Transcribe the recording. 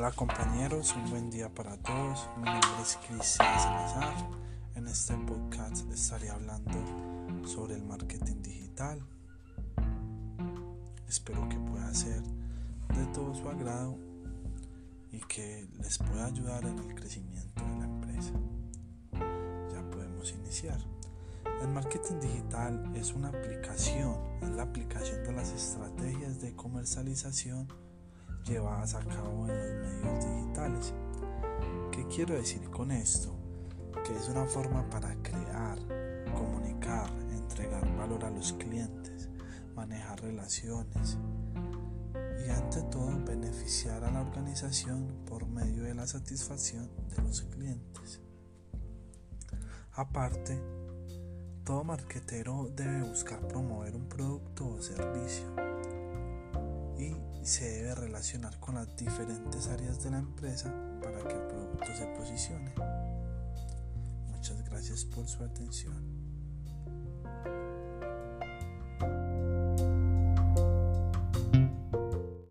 Hola compañeros, un buen día para todos. Mi nombre es Cristian Salazar. En este podcast estaré hablando sobre el marketing digital. Espero que pueda ser de todo su agrado y que les pueda ayudar en el crecimiento de la empresa. Ya podemos iniciar. El marketing digital es una aplicación, es la aplicación de las estrategias de comercialización llevadas a cabo en los medios digitales. ¿Qué quiero decir con esto? Que es una forma para crear, comunicar, entregar valor a los clientes, manejar relaciones y ante todo beneficiar a la organización por medio de la satisfacción de los clientes. Aparte, todo marketero debe buscar se debe relacionar con las diferentes áreas de la empresa para que el producto se posicione. Muchas gracias por su atención.